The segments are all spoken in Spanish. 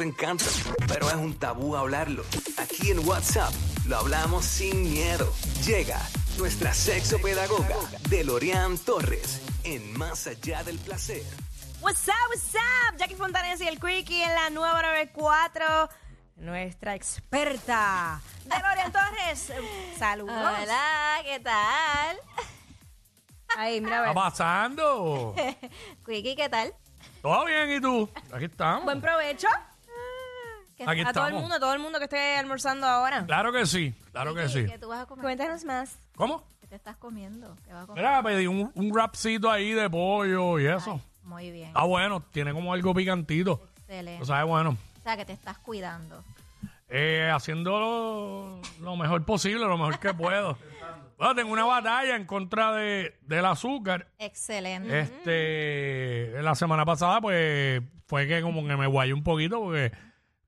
Te encanta, pero es un tabú hablarlo. Aquí en WhatsApp lo hablamos sin miedo. Llega nuestra sexopedagoga Delorian Torres en Más Allá del Placer. What's up, what's up? Jackie Fontanes y el Quickie en la nueva 94. Nuestra experta, Delorian Torres. Saludos. Hola, ¿qué tal? Ahí, mira, a ¿Qué está pasando? Quickie, ¿qué tal? ¿Todo bien y tú? Aquí estamos. Buen provecho. ¿Qué- Aquí A todo el estamos. mundo, todo el mundo que esté almorzando ahora. Claro que sí, claro que sí. ¿Qué tú vas a comer? Cuéntanos más. ¿Cómo? ¿Qué te estás comiendo? ¿Qué vas a comer? Mira, pedí un, un wrapcito ahí de pollo y eso. Muy bien. Ah, bueno, tiene como algo picantito. Excelente. O sea, bueno. O sea, que te estás cuidando. Eh, haciendo lo, lo mejor posible, lo mejor que puedo. Bueno, tengo una batalla en contra de, del azúcar. Excelente. Este, la semana pasada, pues, fue que como que me guayé un poquito porque,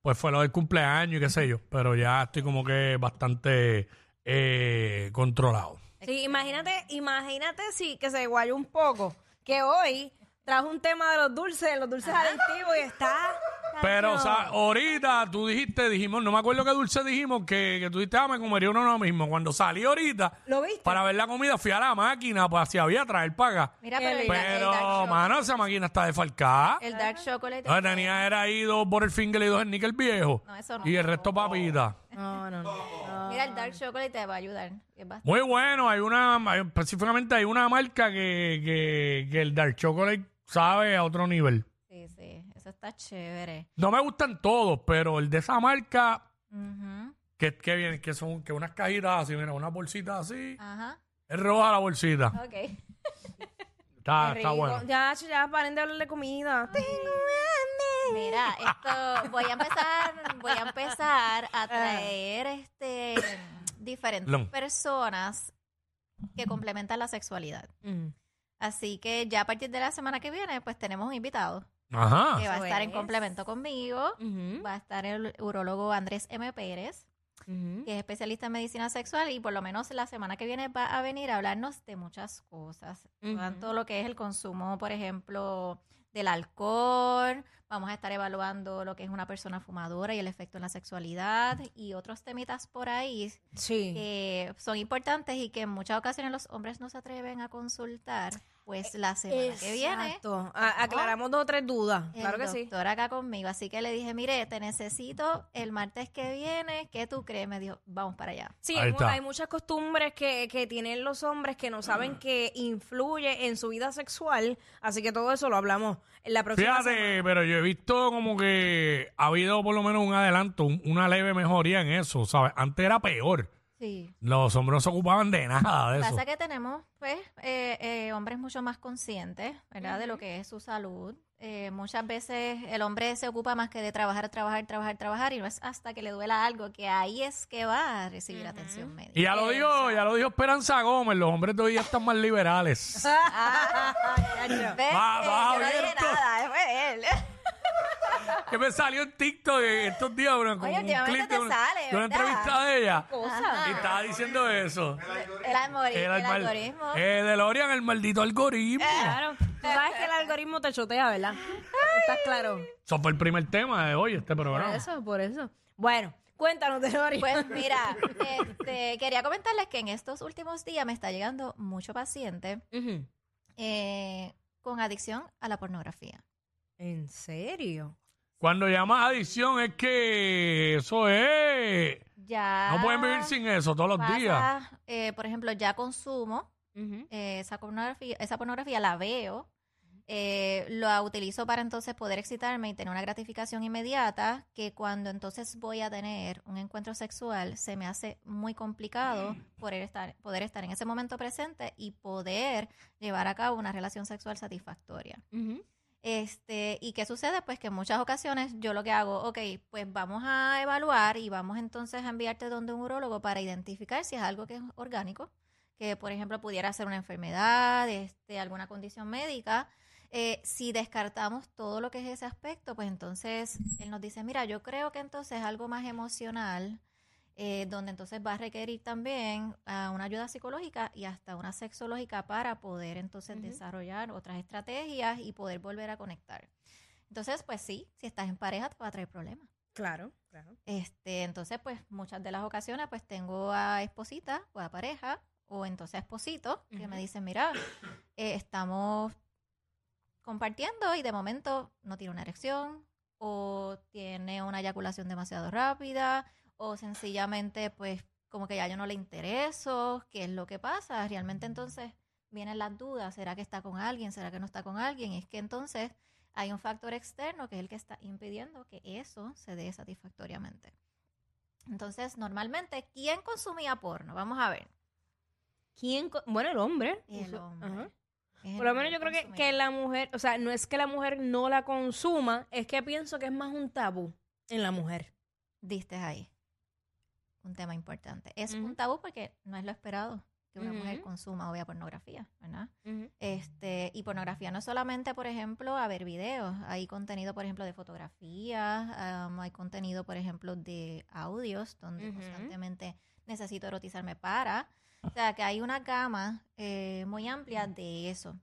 pues, fue lo del cumpleaños y qué sé yo. Pero ya estoy como que bastante eh, controlado. Sí, imagínate, imagínate si que se guayó un poco. Que hoy trajo un tema de los dulces, los dulces adictivos y está. Pero, o sea, ahorita tú dijiste, dijimos, no me acuerdo qué dulce dijimos, que, que tú dijiste, ah, me comería uno ahora mismo. Cuando salí ahorita, ¿Lo viste? para ver la comida, fui a la máquina, pues si había traer para acá. Mira, pero el, Pero, dark chocolate. mano, esa máquina está desfalcada. El dark chocolate. Que tenía era ahí dos Butterfinger y dos Nickel viejo. No, eso no. Y el resto papita. No, no, no. Mira, el dark chocolate te va a ayudar. Es bastante- Muy bueno, hay una, hay- específicamente hay una marca que, que, que el Dark Chocolate sabe a otro nivel. Sí, sí. Eso está chévere. No me gustan todos, pero el de esa marca, Ujú. que, que viene, que son que unas cajitas así, mira, una bolsita así, Ajá. es roja la bolsita. Ok. Está, está bueno. Ya, ya, paren de hablar de comida. Tengo hambre. Mira, esto voy a empezar, voy a empezar a traer este diferentes personas que complementan la sexualidad. Mm. Así que ya a partir de la semana que viene, pues tenemos un invitado Ajá. que va a estar en complemento conmigo. Va a estar el urólogo Andrés M. Pérez, que es especialista en medicina sexual y por lo menos la semana que viene va a venir a hablarnos de muchas cosas. Ujú. Tanto lo que es el consumo, por ejemplo, del alcohol, vamos a estar evaluando lo que es una persona fumadora y el efecto en la sexualidad y otros temitas por ahí Sí. que son importantes y que en muchas ocasiones los hombres no se atreven a consultar. Pues la semana que viene Exacto. Aclaramos dos o tres dudas. el Claro que sí. doctor acá conmigo. Así que le dije, mire, te necesito el martes que viene. ¿Qué tú crees? Me dijo, vamos para allá. Sí, hay, muchas costumbres que, que tienen los hombres que no saben que influye en su vida sexual, así que todo eso lo hablamos en la próxima Fíjate, semana. pero yo he visto como que ha habido por lo menos un adelanto, un- una leve mejoría en eso, ¿sabes? Antes era peor. Sí. Los hombres no se ocupaban de nada de eso. Pasa que tenemos, pues, eh, eh, hombres mucho más conscientes, ¿verdad? De lo que es su salud. Eh, muchas veces el hombre se ocupa más que de trabajar, trabajar, trabajar, trabajar y no es hasta que le duela algo que ahí es que va a recibir atención médica. Y ya lo dijo, ya lo dijo Esperanza Gómez, los hombres de hoy día están más liberales. ¿Ves? Va- Eh, va yo no dije abierto. nada, fue él. Que me salió en TikTok estos días, bro, como Oye, un últimamente clip te de una, sale, de una ¿verdad? entrevista de ella. Cosa. Y estaba diciendo eso. El, almori- el alma- algoritmo. Eh, DeLorean, el maldito algoritmo. Claro. Tú sabes que el algoritmo te chotea, ¿verdad? ¿Estás claro? Eso fue el primer tema de hoy, este Por programa. eso, por eso. Bueno, cuéntanos, Delori. Pues mira, este, quería comentarles que en estos últimos días me está llegando mucho paciente eh, con adicción a la pornografía. ¿En serio? Cuando llamas adicción es que eso es... Ya No pueden vivir sin eso todos los pasa, días. eh, por ejemplo, ya consumo Ujú. eh, esa pornografía, esa pornografía la veo, eh, la utilizo para entonces poder excitarme y tener una gratificación inmediata, que cuando entonces voy a tener un encuentro sexual se me hace muy complicado poder estar, poder estar en ese momento presente y poder llevar a cabo una relación sexual satisfactoria. Ujú. Este, ¿y qué sucede? Pues que en muchas ocasiones yo lo que hago, ok, pues vamos a evaluar y vamos entonces a enviarte donde un urólogo para identificar si es algo que es orgánico, que por ejemplo pudiera ser una enfermedad, este, alguna condición médica. Eh, si descartamos todo lo que es ese aspecto, pues entonces él nos dice, mira, yo creo que entonces algo más emocional, eh, donde entonces va a requerir también ah, una ayuda psicológica y hasta una sexológica para poder entonces desarrollar otras estrategias y poder volver a conectar. Entonces, pues sí, si estás en pareja te va a traer problemas. Claro, claro. Este, entonces, pues muchas de las ocasiones, pues tengo a esposita o a pareja, o entonces a esposito, que me dicen, mira, eh, estamos compartiendo y de momento no tiene una erección, o tiene una eyaculación demasiado rápida, o sencillamente, pues, como que ya yo no le intereso, ¿qué es lo que pasa? Realmente entonces vienen las dudas, ¿será que está con alguien? ¿Será que no está con alguien? Y es que entonces hay un factor externo que es el que está impidiendo que eso se dé satisfactoriamente. Entonces, normalmente, ¿quién consumía porno? Vamos a ver. ¿Quién? Bueno, el hombre. El hombre. Ajá. Por lo menos yo creo que, que la mujer, o sea, no es que la mujer no la consuma, es que pienso que es más un tabú en la mujer. Diste ahí. Un tema importante. Es un tabú porque no es lo esperado que una mujer consuma o vea pornografía, ¿verdad? Este, y pornografía no es solamente, por ejemplo, a ver videos. Hay contenido, por ejemplo, de fotografías, am, hay contenido, por ejemplo, de audios, donde constantemente necesito erotizarme para. O sea, que hay una gama eh, muy amplia de eso.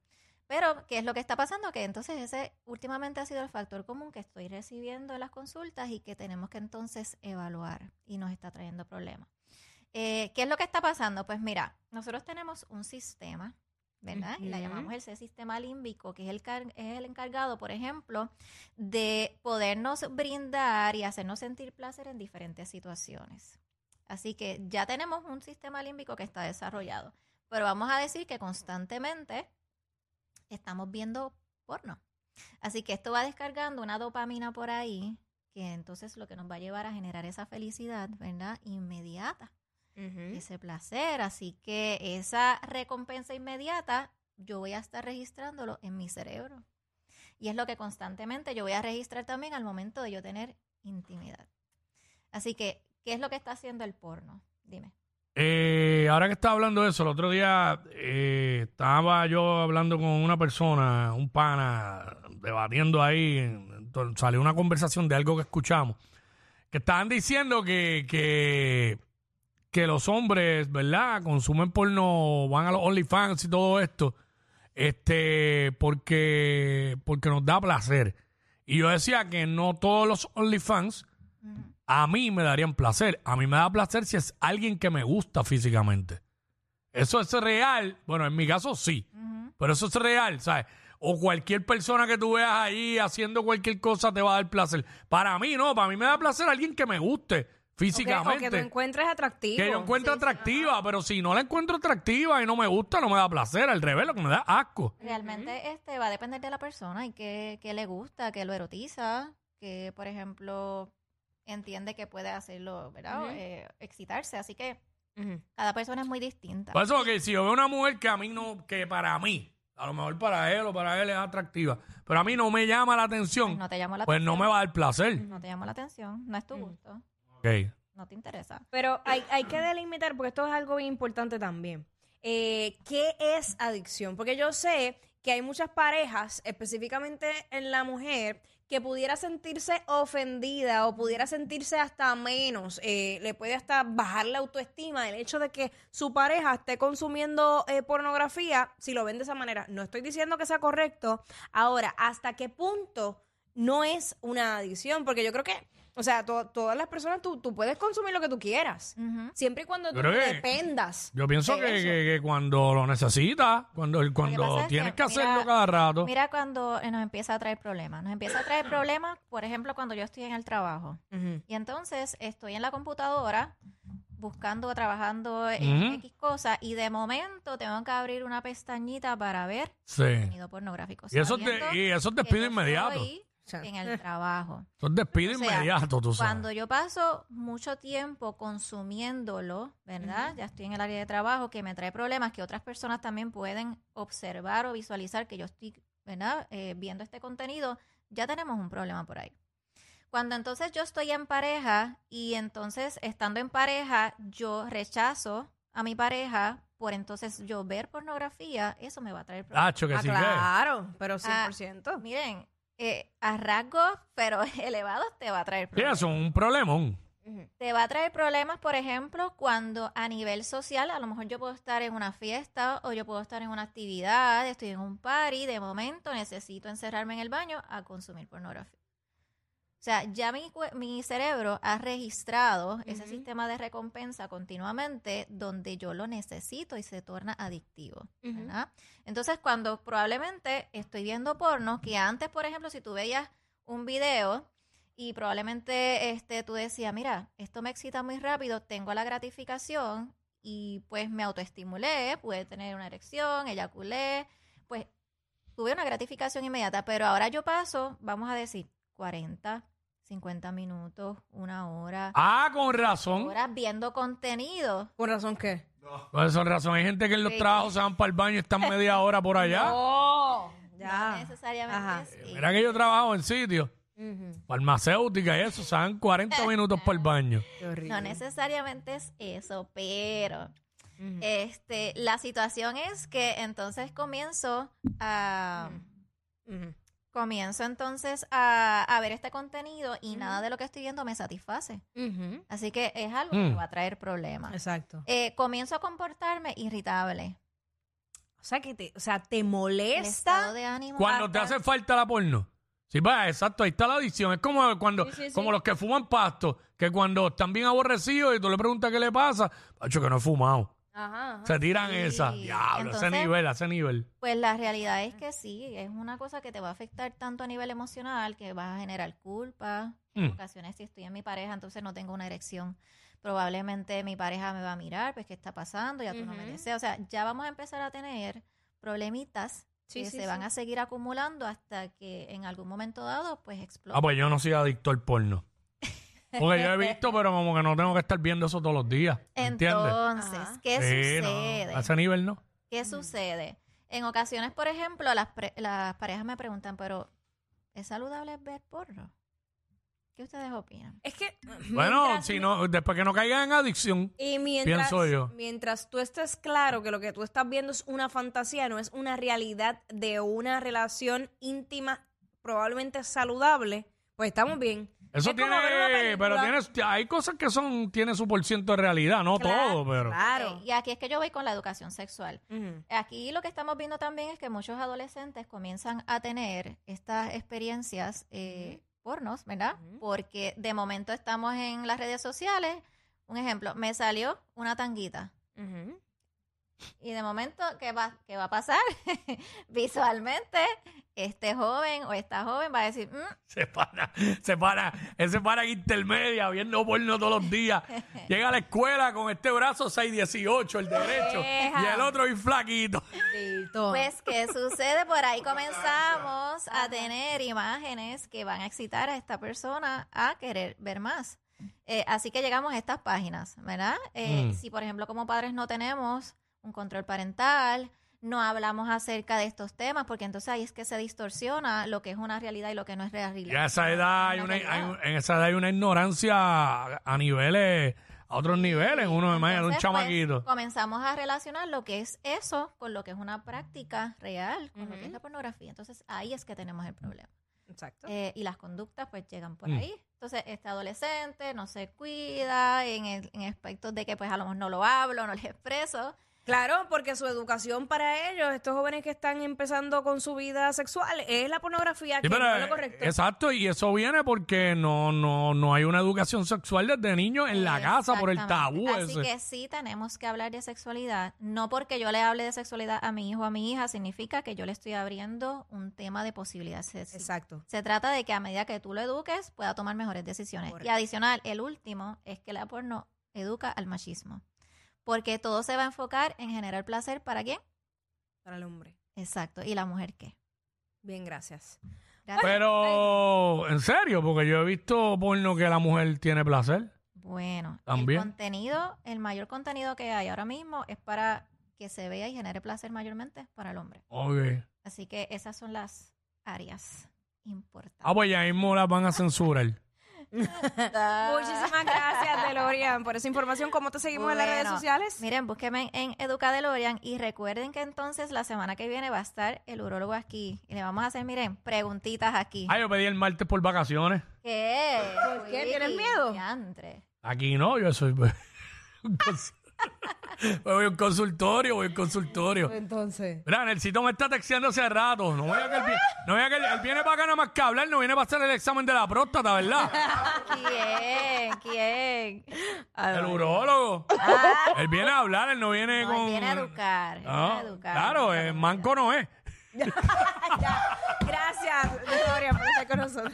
Pero, ¿qué es lo que está pasando? Que entonces ese últimamente ha sido el factor común que estoy recibiendo en las consultas y que tenemos que entonces evaluar y nos está trayendo problemas. Eh, ¿Qué es lo que está pasando? Pues mira, nosotros tenemos un sistema, ¿verdad? Y la llamamos el sistema límbico, que es el, es el encargado, por ejemplo, de podernos brindar y hacernos sentir placer en diferentes situaciones. Así que ya tenemos un sistema límbico que está desarrollado. Pero vamos a decir que constantemente estamos viendo porno. Así que esto va descargando una dopamina por ahí, que entonces lo que nos va a llevar a generar esa felicidad, ¿verdad? Inmediata, ese placer. Así que esa recompensa inmediata, yo voy a estar registrándolo en mi cerebro. Y es lo que constantemente yo voy a registrar también al momento de yo tener intimidad. Así que, ¿qué es lo que está haciendo el porno? Dime. Eh, ahora que estaba hablando de eso, el otro día eh, estaba yo hablando con una persona, un pana, debatiendo ahí, entonces salió una conversación de algo que escuchamos, que estaban diciendo que, que, que los hombres, ¿verdad? Consumen porno, van a los OnlyFans y todo esto, este, porque, porque nos da placer. Y yo decía que no todos los OnlyFans. A mí me darían placer. A mí me da placer si es alguien que me gusta físicamente. Eso es real. Bueno, en mi caso sí. Pero eso es real, ¿sabes? O cualquier persona que tú veas ahí haciendo cualquier cosa te va a dar placer. Para mí no, para mí me da placer alguien que me guste O que, o físicamente. que tú encuentres atractivo. que yo encuentre Sí, sí, atractiva, pero si no la encuentro atractiva y no me gusta, no me da placer. Al revés, lo que me da asco. Realmente este va a depender de la persona y qué, qué le gusta, qué lo erotiza, que por ejemplo entiende que puede hacerlo, ¿verdad? Eh, excitarse. Así que cada persona es muy distinta. Por eso que si yo veo una mujer que a mí no, que para mí, a lo mejor para él o para él es atractiva, pero a mí no me llama la atención, Pues no te llamó la pues no atención. me va a dar placer. No te llamó la atención, no es tu gusto, Ok. no te interesa. Pero hay, hay que delimitar, porque esto es algo bien importante también. Eh, ¿Qué es adicción? Porque yo sé que hay muchas parejas, específicamente en la mujer, que pudiera sentirse ofendida o pudiera sentirse hasta menos, eh, le puede hasta bajar la autoestima el hecho de que su pareja esté consumiendo eh, pornografía, si lo ven de esa manera. No estoy diciendo que sea correcto. Ahora, ¿hasta qué punto no es una adicción? Porque yo creo que, o sea, to- todas las personas, tú, tú puedes consumir lo que tú quieras. Siempre y cuando tú dependas. Yo pienso de que, eso. que- que cuando lo necesitas, cuando, cuando pasa es tienes que, que hacerlo mira, cada rato. Mira cuando eh, nos empieza a traer problemas. Nos empieza a traer problemas, por ejemplo, cuando yo estoy en el trabajo. Ujú. Y entonces estoy en la computadora buscando, trabajando en Ujú. X cosas y de momento tengo que abrir una pestañita para ver sí. contenido pornográfico. Y eso, sabiendo te, y eso que yo inmediato. En el trabajo. Es despido O sea, inmediato, tú sabes. Cuando yo paso mucho tiempo consumiéndolo, ¿verdad? Ya estoy en el área de trabajo que me trae problemas que otras personas también pueden observar o visualizar que yo estoy, ¿verdad? Eh, viendo este contenido, ya tenemos un problema por ahí. Cuando entonces yo estoy en pareja y entonces estando en pareja yo rechazo a mi pareja por entonces yo ver pornografía, eso me va a traer problemas. Tacho, que Ah, sí claro, pero Ah, 100%. Miren, eh, a rasgos, pero elevados te va a traer Sí, problemas. es un problemón. Te va a traer problemas, por ejemplo, cuando a nivel social, a lo mejor yo puedo estar en una fiesta o yo puedo estar en una actividad, estoy en un party, de momento necesito encerrarme en el baño a consumir pornografía. O sea, ya mi, mi cerebro ha registrado ese sistema de recompensa continuamente donde yo lo necesito y se torna adictivo. Entonces, cuando probablemente estoy viendo porno, que antes, por ejemplo, si tú veías un video y probablemente este, tú decías, mira, esto me excita muy rápido, tengo la gratificación y pues me autoestimulé, pude tener una erección, eyaculé, pues tuve una gratificación inmediata, pero ahora yo paso, vamos a decir, 40, 50 minutos, una hora, Ah, con razón. horas viendo contenido. ¿Con razón qué? Con esa razón. Hay gente que en los Sí. trabajos se van para el baño y están media hora por allá. No. No Ya. necesariamente Ajá. sí. Mira que yo trabajo en sitios, Ujú. farmacéutica y eso, se dan 40 minutos por el baño. Qué horrible. No necesariamente es eso, pero Ujú. este la situación es que entonces comienzo a Ujú. Comienzo entonces a, a ver este contenido y nada de lo que estoy viendo me satisface. Así que es algo que Mm. va a traer problemas. Exacto. Eh, comienzo a comportarme irritable. O sea, que te, o sea, te molesta. de ánimo. Cuando te hace falta la porno. Sí, va, exacto, ahí está la adicción. Es como cuando, Sí, sí, sí. como los que fuman pasto, que cuando están bien aborrecidos y tú le preguntas qué le pasa, Pacho, que no he fumado. Ajá, ajá. Se tiran Sí. esa. Diablo, ese nivel, ese nivel. Pues la realidad es que sí, es una cosa que te va a afectar tanto a nivel emocional que vas a generar culpa. En Mm. ocasiones, si estoy en mi pareja, entonces no tengo una erección. Probablemente mi pareja me va a mirar, pues, ¿qué está pasando? Ya tú no me deseas. O sea, ya vamos a empezar a tener problemitas Sí, que sí, se van a seguir acumulando hasta que en algún momento dado, pues, explote. Ah, pues yo no soy adicto al porno. Porque yo he visto, pero como que no tengo que estar viendo eso todos los días. ¿Entiendes? Entonces, Ajá. ¿qué Sí, no, sucede? a ese nivel no. ¿Qué sucede? En ocasiones, por ejemplo, las, pre- las parejas me preguntan, pero ¿es saludable ver porno? ¿Qué ustedes opinan? Es que. Bueno, mientras- si no, después que no caigan en adicción. Y mientras, Pienso yo. mientras tú estés claro que lo que tú estás viendo es una fantasía, no es una realidad de una relación íntima, probablemente saludable, pues estamos bien. Eso Es tiene, pero tiene, hay cosas que son, tiene su por ciento de realidad, no Claro, todo, pero. Claro. Ok, Y aquí es que yo voy con la educación sexual. Aquí lo que estamos viendo también es que muchos adolescentes comienzan a tener estas experiencias eh, pornos, ¿verdad? Porque de momento estamos en las redes sociales. Un ejemplo, me salió una tanguita. Y de momento, ¿qué va, qué va a pasar? Visualmente, este joven o esta joven va a decir, "Mm, Se para, se para, él se para en intermedia viendo porno todos los días. Llega a la escuela con este brazo 618, el derecho, y el otro bien flaquito. Pues, ¿qué sucede? Por ahí comenzamos a tener imágenes que van a excitar a esta persona a querer ver más. Eh, así que llegamos a estas páginas, ¿verdad? Eh, Mm. Si, por ejemplo, como padres no tenemos un control parental, no hablamos acerca de estos temas, porque entonces ahí es que se distorsiona lo que es una realidad y lo que no es realidad. Y a esa edad hay una, hay un- en esa edad hay una ignorancia a niveles, a otros niveles. Uno me imagina un Entonces, pues, chamaquito. comenzamos a relacionar lo que es eso con lo que es una práctica real, con lo que es la pornografía. Entonces ahí es que tenemos el problema. Exacto. Eh, y las conductas pues llegan por Mm. ahí. Entonces, este adolescente no se cuida en, el- en aspectos de que pues a lo mejor no lo hablo, no le expreso. Claro, porque su educación para ellos, estos jóvenes que están empezando con su vida sexual, es la pornografía, Sí, que pero, no es lo eh, correcto. Exacto, y eso viene porque no, no, no hay una educación sexual desde niños en la casa por el tabú Exactamente. Así ese. que sí tenemos que hablar de sexualidad. No porque yo le hable de sexualidad a mi hijo o a mi hija significa que yo le estoy abriendo un tema de posibilidad sexual. Exacto. Se trata de que a medida que tú lo eduques, pueda tomar mejores decisiones. Correcto. Y adicional, el último es que la porno educa al machismo. Porque todo se va a enfocar en generar placer para quién? Para el hombre. Exacto. ¿Y la mujer qué? Bien, gracias. Gracias. Pero, en serio, porque yo he visto porno que la mujer tiene placer. Bueno, También. el contenido, el mayor contenido que hay ahora mismo es para que se vea y genere placer mayormente para el hombre. Ok. Así que esas son las áreas importantes. Ah, pues ya mismo las van a censurar. Muchísimas gracias, DeLorean, por esa información. ¿Cómo te seguimos en las redes sociales? Miren, búsquenme en Educa DeLorean y recuerden que entonces la semana que viene va a estar el urólogo aquí y le vamos a hacer, miren, preguntitas aquí. Ah, yo pedí el martes por vacaciones. ¿Qué? ¿Por qué? ¿Tienes miedo? Diantre. Aquí no, yo soy voy a un consultorio, voy a un consultorio. Entonces. Mira, Nelsito me está texteando hace rato. No voy a que él, vi- no voy a que él, él viene para acá nada más que hablar, no viene para hacer el examen de la próstata, ¿verdad? ¿Quién? ¿Quién? El urólogo. Él viene a hablar, él no viene No, él con. viene a educar. él No, viene a educar. claro, eh, manco no es. Ya. Gracias, Victoria, por estar con nosotros.